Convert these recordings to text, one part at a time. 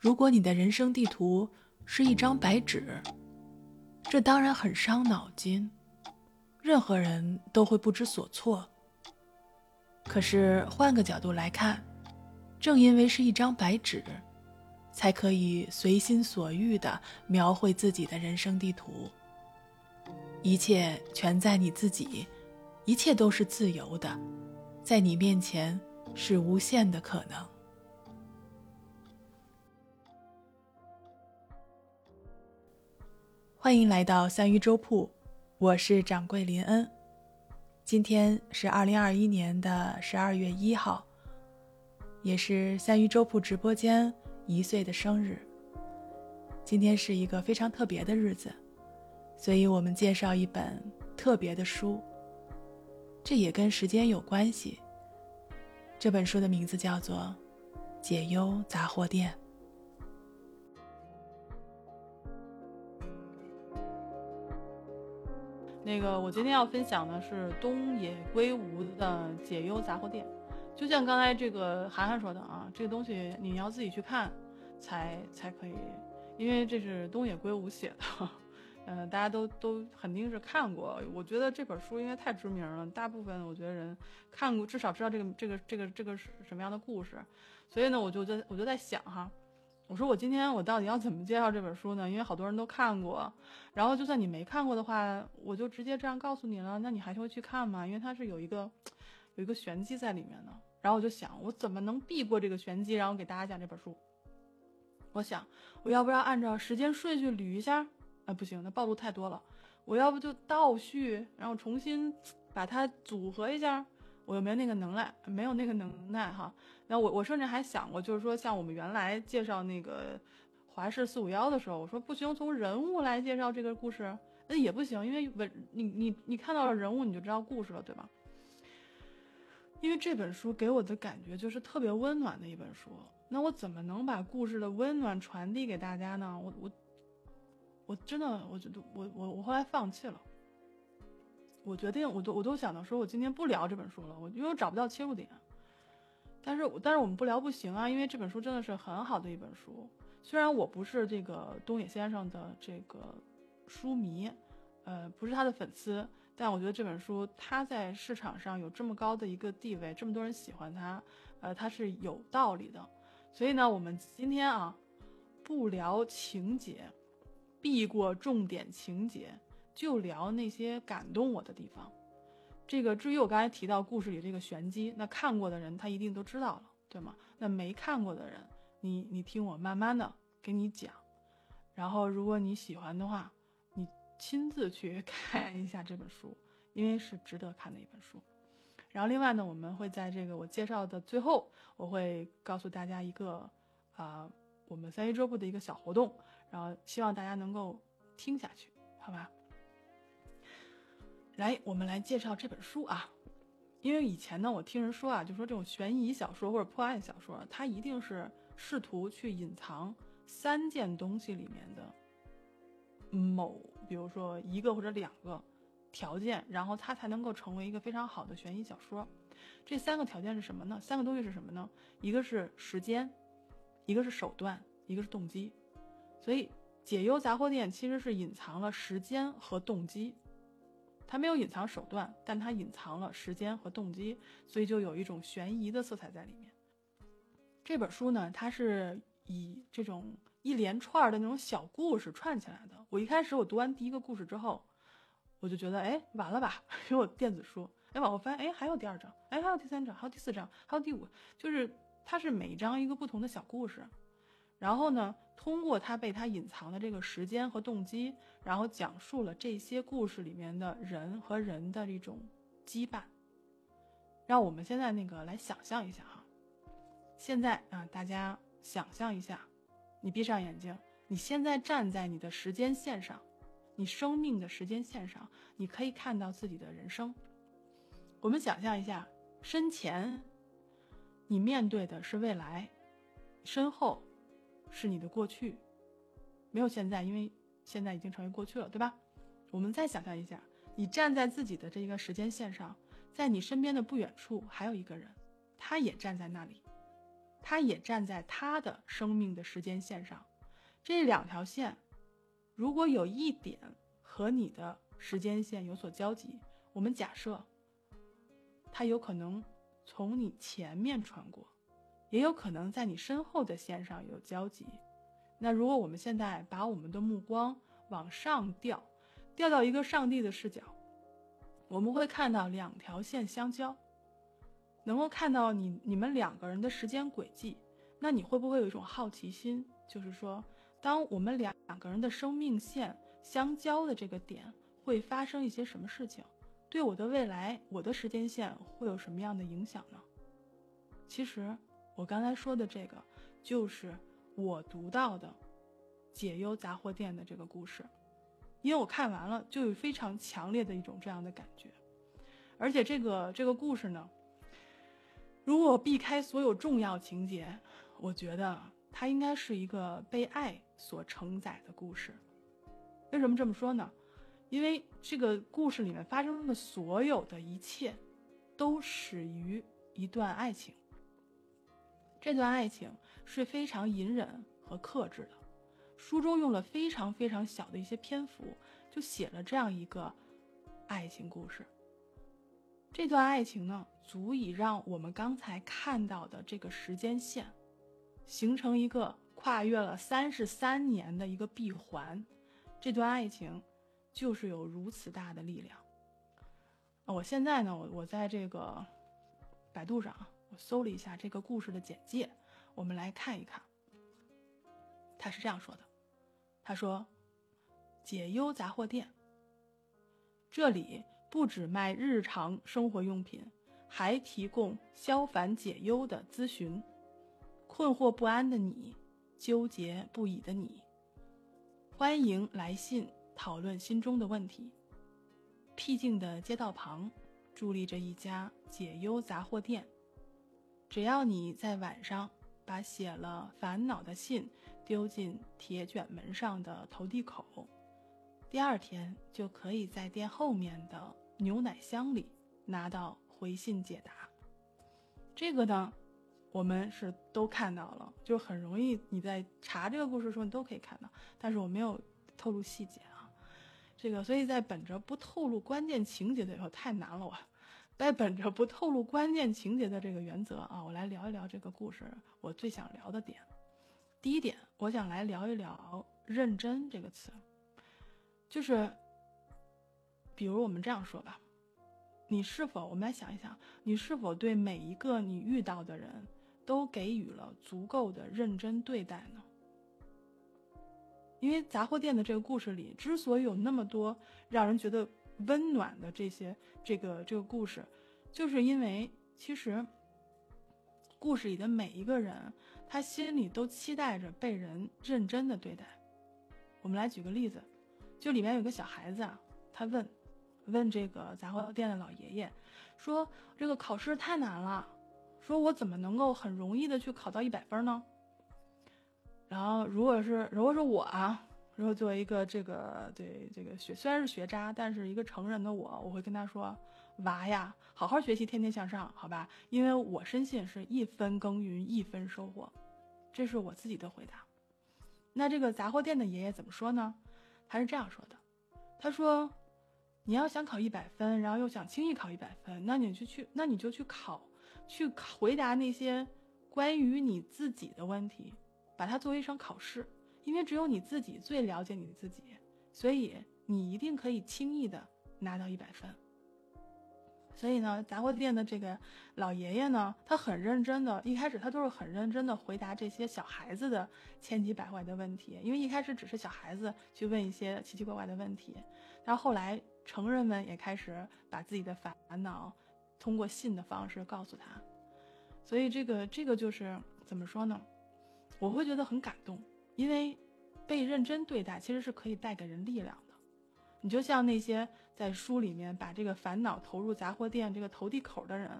如果你的人生地图是一张白纸，这当然很伤脑筋，任何人都会不知所措。可是换个角度来看，正因为是一张白纸，才可以随心所欲地描绘自己的人生地图。一切全在你自己，一切都是自由的，在你面前是无限的可能。欢迎来到三鱼粥铺，我是掌柜林恩。今天是二零二一年的十二月一号，也是三鱼粥铺直播间一岁的生日。今天是一个非常特别的日子，所以我们介绍一本特别的书。这也跟时间有关系。这本书的名字叫做《解忧杂货店》。那个，我今天要分享的是东野圭吾的《解忧杂货店》。就像刚才这个涵涵说的啊，这个东西你要自己去看，才才可以，因为这是东野圭吾写的，嗯，大家都都肯定是看过。我觉得这本书应该太知名了，大部分我觉得人看过，至少知道这个这个这个这个是什么样的故事。所以呢，我就在我就在想哈。我说我今天我到底要怎么介绍这本书呢？因为好多人都看过，然后就算你没看过的话，我就直接这样告诉你了，那你还是会去看吗？因为它是有一个有一个玄机在里面的。然后我就想，我怎么能避过这个玄机，然后给大家讲这本书？我想，我要不要按照时间顺序捋一下？啊，不行，那暴露太多了。我要不就倒叙，然后重新把它组合一下。我又没有那个能耐，没有那个能耐哈。那我我甚至还想过，就是说像我们原来介绍那个华氏四五幺的时候，我说不行，从人物来介绍这个故事，那也不行，因为文你你你看到了人物，你就知道故事了，对吧？因为这本书给我的感觉就是特别温暖的一本书。那我怎么能把故事的温暖传递给大家呢？我我我真的我觉得我我我后来放弃了。我决定，我都我都想到说，我今天不聊这本书了，我因为我找不到切入点。但是，但是我们不聊不行啊，因为这本书真的是很好的一本书。虽然我不是这个东野先生的这个书迷，呃，不是他的粉丝，但我觉得这本书他在市场上有这么高的一个地位，这么多人喜欢他，呃，他是有道理的。所以呢，我们今天啊，不聊情节，避过重点情节。就聊那些感动我的地方。这个至于我刚才提到故事里这个玄机，那看过的人他一定都知道了，对吗？那没看过的人，你你听我慢慢的给你讲。然后如果你喜欢的话，你亲自去 看一下这本书，因为是值得看的一本书。然后另外呢，我们会在这个我介绍的最后，我会告诉大家一个啊，我们三一桌布的一个小活动，然后希望大家能够听下去，好吧？来，我们来介绍这本书啊，因为以前呢，我听人说啊，就说这种悬疑小说或者破案小说，它一定是试图去隐藏三件东西里面的某，比如说一个或者两个条件，然后它才能够成为一个非常好的悬疑小说。这三个条件是什么呢？三个东西是什么呢？一个是时间，一个是手段，一个是动机。所以，解忧杂货店其实是隐藏了时间和动机。他没有隐藏手段，但他隐藏了时间和动机，所以就有一种悬疑的色彩在里面。这本书呢，它是以这种一连串的那种小故事串起来的。我一开始我读完第一个故事之后，我就觉得，哎，完了吧？因为我电子书，哎，往后翻，哎，还有第二章，哎，还有第三章，还有第四章，还有第五，就是它是每章一个不同的小故事。然后呢，通过他被他隐藏的这个时间和动机，然后讲述了这些故事里面的人和人的这种羁绊。让我们现在那个来想象一下哈，现在啊，大家想象一下，你闭上眼睛，你现在站在你的时间线上，你生命的时间线上，你可以看到自己的人生。我们想象一下，身前你面对的是未来，身后。是你的过去，没有现在，因为现在已经成为过去了，对吧？我们再想象一下，你站在自己的这个时间线上，在你身边的不远处还有一个人，他也站在那里。他也站在他的生命的时间线上。这两条线，如果有一点和你的时间线有所交集，我们假设，他有可能从你前面穿过，也有可能在你身后的线上有交集。那如果我们现在把我们的目光往上调，调到一个上帝的视角，我们会看到两条线相交，能够看到你你们两个人的时间轨迹。那你会不会有一种好奇心，就是说，当我们两两个人的生命线相交的这个点，会发生一些什么事情？对我的未来，我的时间线会有什么样的影响呢？其实，我刚才说的这个，就是我读到的解忧杂货店的这个故事，因为我看完了，就有非常强烈的一种这样的感觉。而且，这个这个故事呢，如果避开所有重要情节，我觉得它应该是一个被爱所承载的故事。为什么这么说呢？因为这个故事里面发生的所有的一切，都始于一段爱情。这段爱情是非常隐忍和克制的。书中用了非常非常小的一些篇幅，就写了这样一个爱情故事。这段爱情呢，足以让我们刚才看到的这个时间线，形成一个跨越了三十三年的一个闭环。这段爱情。就是有如此大的力量。我现在呢，我我在这个百度上，我搜了一下这个故事的简介，我们来看一看。他是这样说的：“他说，解忧杂货店，这里不止卖日常生活用品，还提供消烦解忧的咨询。困惑不安的你，纠结不已的你，欢迎来信。”讨论心中的问题。僻静的街道旁，伫立着一家解忧杂货店。只要你在晚上把写了烦恼的信丢进铁卷门上的投递口，第二天就可以在店后面的牛奶箱里拿到回信解答。这个呢，我们是都看到了，就很容易你在查这个故事的时候，你都可以看到。但是我没有透露细节啊。这个，所以在本着不透露关键情节的时候太难了，我，在本着不透露关键情节的这个原则啊，我来聊一聊这个故事。我最想聊的点，第一点，我想来聊一聊“认真”这个词，就是，比如我们这样说吧，你是否，我们来想一想，你是否对每一个你遇到的人都给予了足够的认真对待呢？因为杂货店的这个故事里，之所以有那么多让人觉得温暖的这些这个这个故事，就是因为其实故事里的每一个人，他心里都期待着被人认真的对待。我们来举个例子，就里面有个小孩子啊，他问问这个杂货店的老爷爷，说这个考试太难了，说我怎么能够很容易的去考到一百分呢？然后，如果是如果是我啊，如果作为一个这个对这个学虽然是学渣，但是一个成人的我，我会跟他说：“娃呀，好好学习，天天向上，好吧？”因为我深信是一分耕耘一分收获，这是我自己的回答。那这个杂货店的爷爷怎么说呢？他是这样说的：“他说，你要想考一百分，然后又想轻易考一百分，那你就去，那你就去考，去回答那些关于你自己的问题。”把它作为一场考试，因为只有你自己最了解你自己，所以你一定可以轻易的拿到一百分。所以呢，杂货店的这个老爷爷呢，他很认真的，一开始他都是很认真的回答这些小孩子的千奇百怪的问题，因为一开始只是小孩子去问一些奇奇怪怪的问题，但后来成人们也开始把自己的烦恼通过信的方式告诉他，所以这个这个就是怎么说呢？我会觉得很感动，因为被认真对待其实是可以带给人力量的。你就像那些在书里面把这个烦恼投入杂货店这个投递口的人，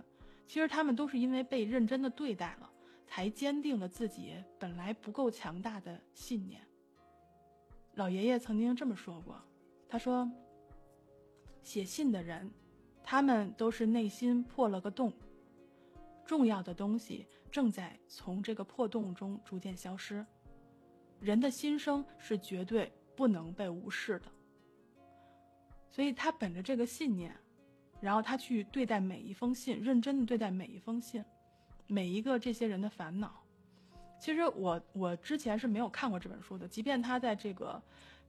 其实他们都是因为被认真的对待了，才坚定了自己本来不够强大的信念。老爷爷曾经这么说过，他说：“写信的人，他们都是内心破了个洞。”重要的东西正在从这个破洞中逐渐消失。人的心声是绝对不能被无视的。所以他本着这个信念，然后他去对待每一封信，认真的对待每一封信，每一个这些人的烦恼。其实我我之前是没有看过这本书的，即便他在这个，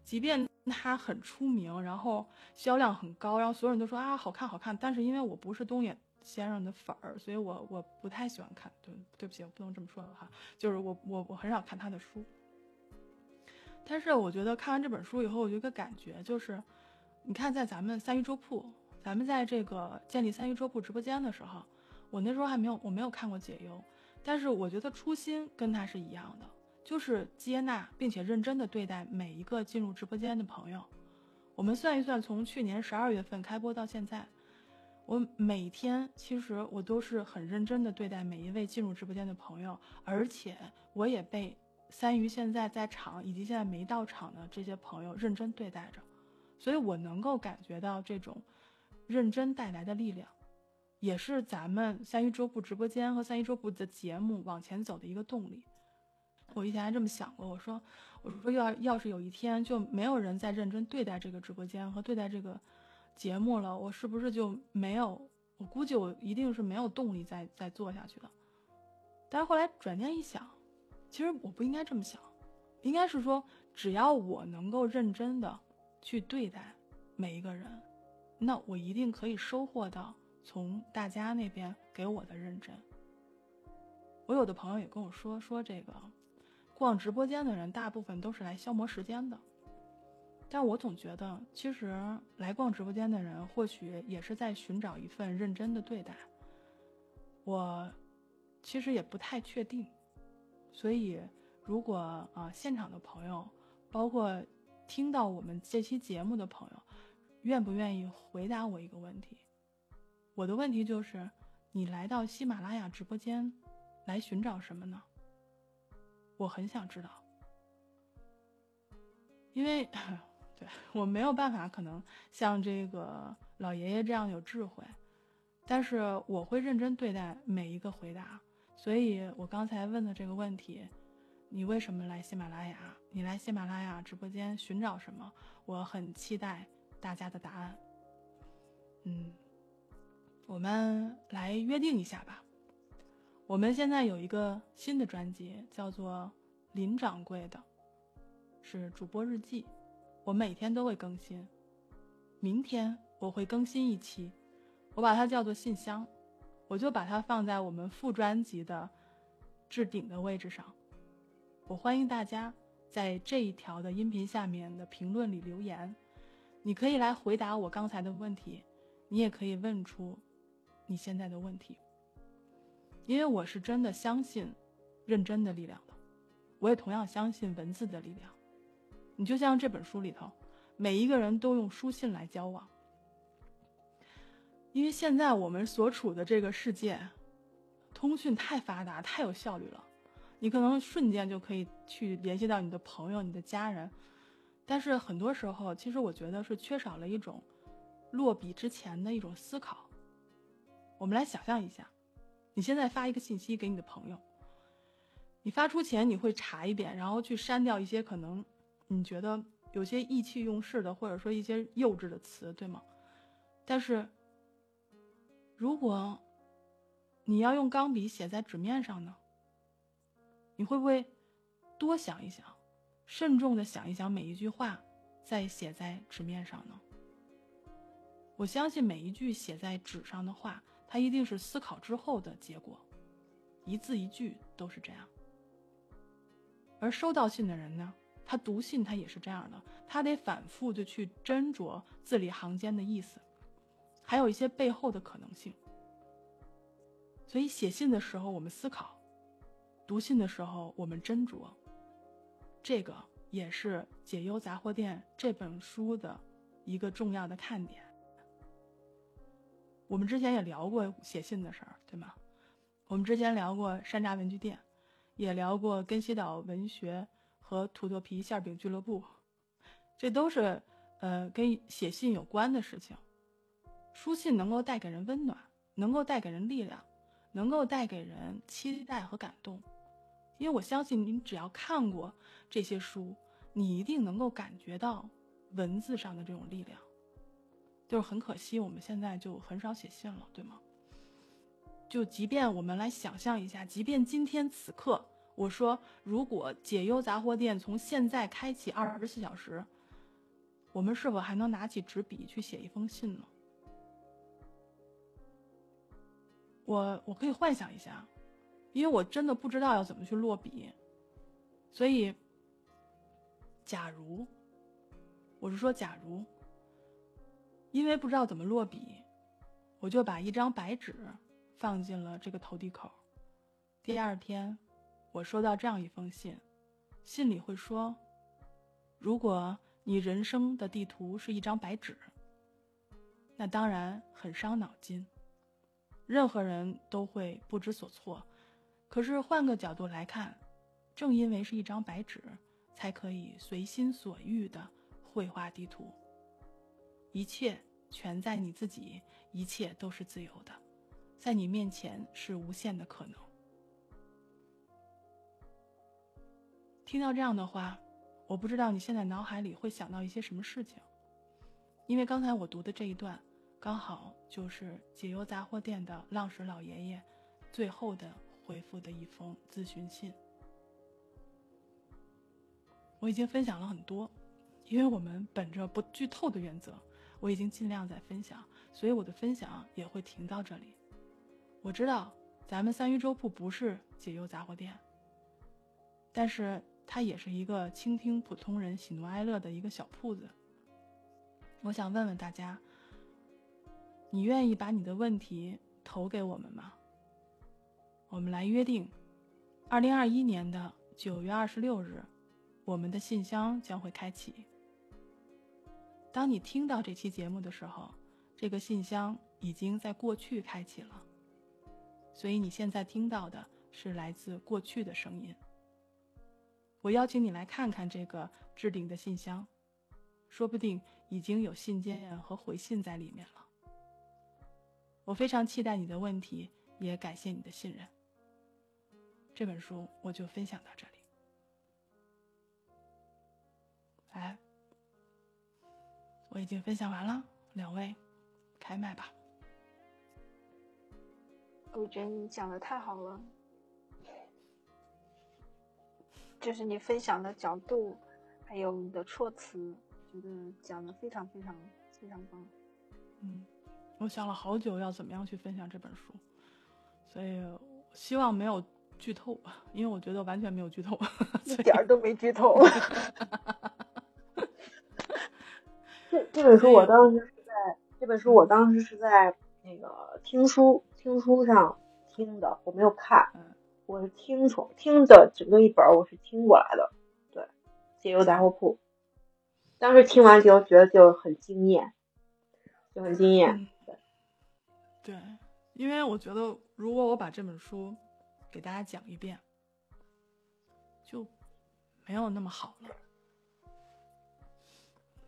即便他很出名，然后销量很高，然后所有人都说啊好看好看，但是因为我不是东野先生的粉儿，所以我我不太喜欢看。对对不起，我不能这么说哈，就是我我我很少看他的书。但是我觉得看完这本书以后，我有一个感觉就是。你看，在咱们三鱼粥铺，咱们在这个建立三鱼粥铺直播间的时候，我那时候还没有，我没有看过解忧，但是我觉得初心跟他是一样的，就是接纳并且认真的对待每一个进入直播间的朋友。我们算一算，从去年十二月份开播到现在，我每天其实我都是很认真的对待每一位进入直播间的朋友，而且我也被三鱼现在在场以及现在没到场的这些朋友认真对待着。所以我能够感觉到这种认真带来的力量，也是咱们三鱼桌布直播间和三一桌布的节目往前走的一个动力。我以前还这么想过，我说，我说要要是有一天就没有人再认真对待这个直播间和对待这个节目了，我是不是就没有？我估计我一定是没有动力再再做下去的。但是后来转念一想，其实我不应该这么想，应该是说，只要我能够认真的。去对待每一个人，那我一定可以收获到从大家那边给我的认真。我有的朋友也跟我说说这个，逛直播间的人大部分都是来消磨时间的，但我总觉得其实来逛直播间的人或许也是在寻找一份认真的对待。我其实也不太确定，所以如果啊现场的朋友，包括。听到我们这期节目的朋友，愿不愿意回答我一个问题？我的问题就是，你来到喜马拉雅直播间，来寻找什么呢？我很想知道，因为 对我没有办法，可能像这个老爷爷这样有智慧，但是我会认真对待每一个回答，所以我刚才问的这个问题。你为什么来喜马拉雅？你来喜马拉雅直播间寻找什么？我很期待大家的答案。嗯，我们来约定一下吧。我们现在有一个新的专辑，叫做林掌柜的，是主播日记，我每天都会更新。明天我会更新一期，我把它叫做信箱，我就把它放在我们副专辑的置顶的位置上。我欢迎大家在这一条的音频下面的评论里留言，你可以来回答我刚才的问题，你也可以问出你现在的问题。因为我是真的相信认真的力量的，我也同样相信文字的力量。你就像这本书里头，每一个人都用书信来交往，因为现在我们所处的这个世界，通讯太发达，太有效率了。你可能瞬间就可以去联系到你的朋友、你的家人，但是很多时候，其实我觉得是缺少了一种落笔之前的一种思考。我们来想象一下，你现在发一个信息给你的朋友，你发出前你会查一遍，然后去删掉一些可能你觉得有些意气用事的，或者说一些幼稚的词，对吗？但是，如果你要用钢笔写在纸面上呢？你会不会多想一想，慎重的想一想每一句话，再写在纸面上呢？我相信每一句写在纸上的话，它一定是思考之后的结果，一字一句都是这样。而收到信的人呢，他读信他也是这样的，他得反复的去斟酌字里行间的意思，还有一些背后的可能性。所以写信的时候，我们思考。读信的时候，我们斟酌，这个也是《解忧杂货店》这本书的一个重要的看点。我们之前也聊过写信的事儿，对吗？我们之前聊过山楂文具店，也聊过根西岛文学和土豆皮馅饼俱乐部，这都是呃跟写信有关的事情。书信能够带给人温暖，能够带给人力量。能够带给人期待和感动。因为我相信，你只要看过这些书，你一定能够感觉到文字上的这种力量。就是很可惜，我们现在就很少写信了，对吗？就即便我们来想象一下，即便今天此刻，我说如果解忧杂货店从现在开启二十四小时，我们是否还能拿起纸笔去写一封信呢？我我可以幻想一下，因为我真的不知道要怎么去落笔，所以，假如，我是说假如，因为不知道怎么落笔，我就把一张白纸。放进了这个投递口。第二天，我收到这样一封信，信里会说：“如果你人生的地图是一张白纸，那当然很伤脑筋，任何人都会不知所措。可是换个角度来看，正因为是一张白纸，才可以随心所欲的绘画地图。一切全在你自己，一切都是自由的。”在你面前是无限的可能。听到这样的话，我不知道你现在脑海里会想到一些什么事情。因为刚才我读的这一段，刚好就是解忧杂货店的浪石老爷爷最后的回复的一封咨询信。我已经分享了很多，因为我们本着不剧透的原则，我已经尽量在分享，所以我的分享也会停到这里。我知道咱们三鱼粥铺不是解忧杂货店，但是它也是一个倾听普通人喜怒哀乐的一个小铺子。我想问问大家，你愿意把你的问题投给我们吗？我们来约定，二零二一年的九月二十六日，我们的信箱将会开启。当你听到这期节目的时候，这个信箱已经在过去开启了。所以你现在听到的是来自过去的声音。我邀请你来看看这个置顶的信箱，说不定已经有信件和回信在里面了。我非常期待你的问题，也感谢你的信任。这本书我就分享到这里。来，我已经分享完了，两位开麦吧。我觉得你讲的太好了，就是你分享的角度，还有你的措辞，觉得讲的非常非常非常棒。嗯，我想了好久要怎么样去分享这本书，所以希望没有剧透，因为我觉得完全没有剧透，一点儿都没剧透。这这本书我当时是在这本书我当时是在那个听书。听书上听的，我没有看，我是听从听的整个一本，我是听过来的。对，解忧杂货铺，当时听完就觉得就很惊艳，就很惊艳。对，对，因为我觉得如果我把这本书给大家讲一遍，就没有那么好了，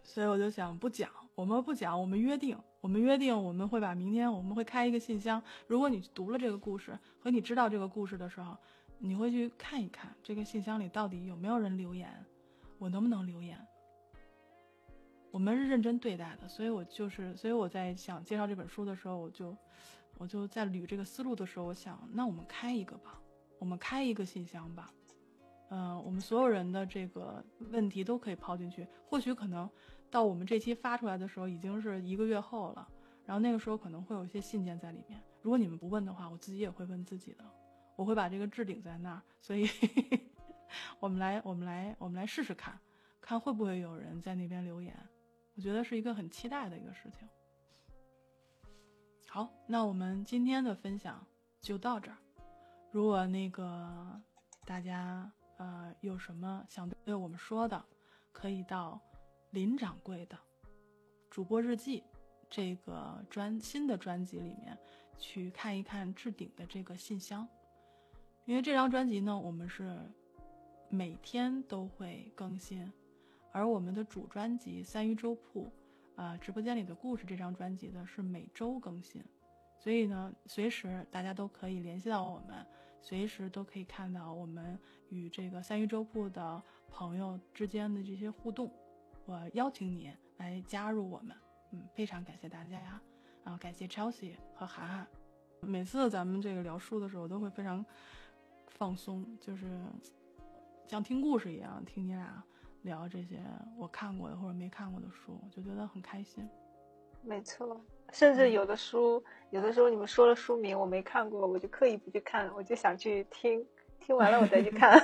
所以我就想不讲，我们不讲，我们约定。我们约定，我们会把明天我们会开一个信箱。如果你读了这个故事和你知道这个故事的时候，你会去看一看这个信箱里到底有没有人留言，我能不能留言？我们是认真对待的，所以我就是，所以我在想介绍这本书的时候，我就，我就在捋这个思路的时候，我想，那我们开一个吧，我们开一个信箱吧，嗯，我们所有人的这个问题都可以抛进去，或许可能。到我们这期发出来的时候，已经是一个月后了。然后那个时候可能会有一些信件在里面。如果你们不问的话，我自己也会问自己的。我会把这个置顶在那儿。所以，我们来，我们来，我们来试试看，看会不会有人在那边留言。我觉得是一个很期待的一个事情。好，那我们今天的分享就到这儿。如果那个大家呃有什么想对我们说的，可以到。林掌柜的主播日记这个专新的专辑里面去看一看置顶的这个信箱，因为这张专辑呢，我们是每天都会更新，而我们的主专辑《三鱼粥铺》啊，直播间里的故事这张专辑呢是每周更新，所以呢，随时大家都可以联系到我们，随时都可以看到我们与这个三鱼粥铺的朋友之间的这些互动。我邀请你来加入我们，嗯，非常感谢大家呀，啊，感谢 Chelsea 和涵涵。每次咱们这个聊书的时候，都会非常放松，就是像听故事一样听你俩聊这些我看过的或者没看过的书，就觉得很开心。没错，甚至有的书，有的时候你们说了书名我没看过，我就刻意不去看，我就想去听，听完了我再去看。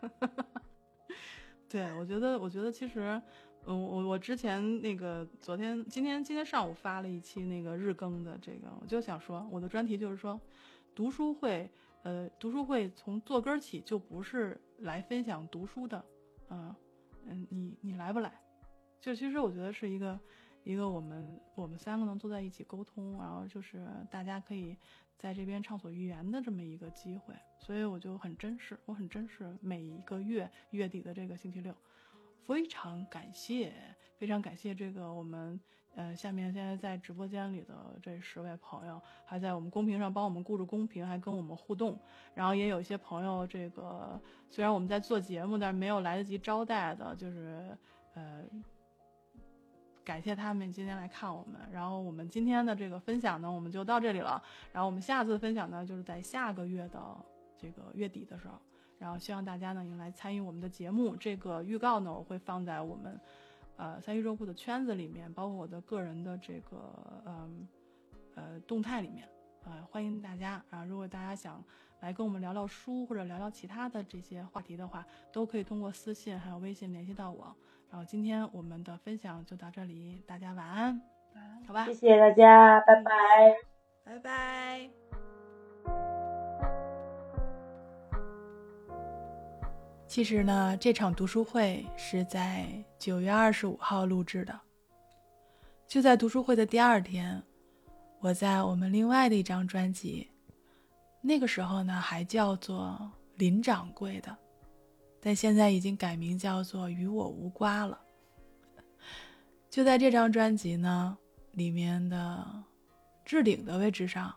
对，我觉得，我觉得其实。嗯，我我之前那个昨天、今天、今天上午发了一期那个日更的这个，我就想说，我的专题就是说，读书会，呃，读书会从坐根起就不是来分享读书的，嗯嗯，你你来不来？就其实我觉得是一个一个我们我们三个能坐在一起沟通，然后就是大家可以在这边畅所欲言的这么一个机会，所以我就很珍视，我很珍视每一个月月底的这个星期六。非常感谢，非常感谢这个我们，呃，下面现在在直播间里的这十位朋友，还在我们公屏上帮我们顾着公屏，还跟我们互动。然后也有一些朋友，这个虽然我们在做节目，但是没有来得及招待的，就是呃，感谢他们今天来看我们。然后我们今天的这个分享呢，我们就到这里了。然后我们下次分享呢，就是在下个月的这个月底的时候。然后希望大家呢也来参与我们的节目。这个预告呢我会放在我们，呃三鱼肉铺的圈子里面，包括我的个人的这个嗯呃动态里面，呃欢迎大家啊！如果大家想来跟我们聊聊书或者聊聊其他的这些话题的话，都可以通过私信还有微信联系到我。然后今天我们的分享就到这里，大家晚安，晚安，好吧？谢谢大家，拜拜，拜拜。其实呢，这场读书会是在九月二十五号录制的。就在读书会的第二天，我在我们另外的一张专辑，那个时候呢还叫做林掌柜的，但现在已经改名叫做与我无瓜了。就在这张专辑呢里面的置顶的位置上，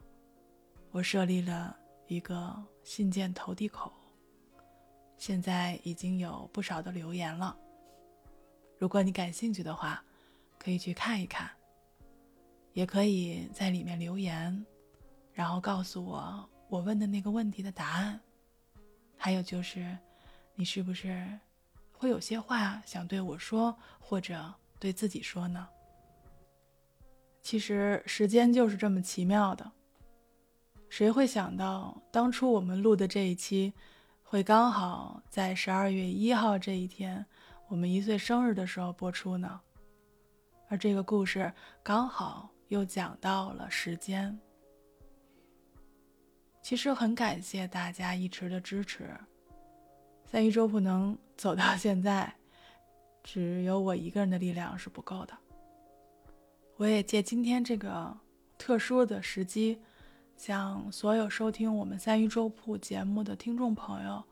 我设立了一个信件投递口。现在已经有不少的留言了。如果你感兴趣的话，可以去看一看，也可以在里面留言，然后告诉我我问的那个问题的答案。还有就是，你是不是会有些话想对我说，或者对自己说呢？其实时间就是这么奇妙的，谁会想到当初我们录的这一期？会刚好在十二月一号这一天，我们一岁生日的时候播出呢。而这个故事刚好又讲到了时间。其实很感谢大家一直的支持，三一周不能走到 现在，只有我一个人的力量是不够的。我也借今天这个特殊的时机。向所有收听我们三鱼粥铺节目的听众朋友，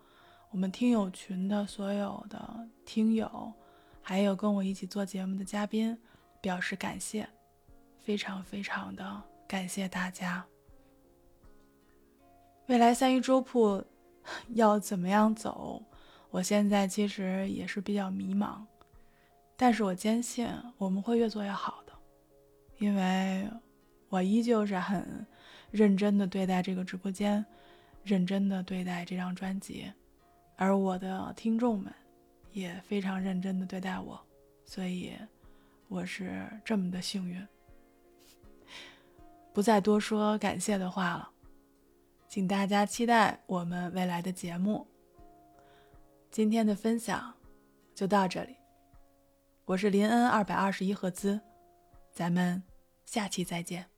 我们听友群的所有的听友，还有跟我一起做节目的嘉宾，表示感谢，非常非常的感谢大家。未来三鱼粥铺 要怎么样走，我现在其实也是比较迷茫，但是我坚信我们会越做越好的，因为我依旧是很。认真的对待这个直播间，认真的对待这张专辑，而我的听众们也非常认真的对待我，所以我是这么的幸运。不再多说感谢的话了，请大家期待我们未来的节目。今天的分享就到这里，我是林恩二百二十一赫兹，咱们下期再见。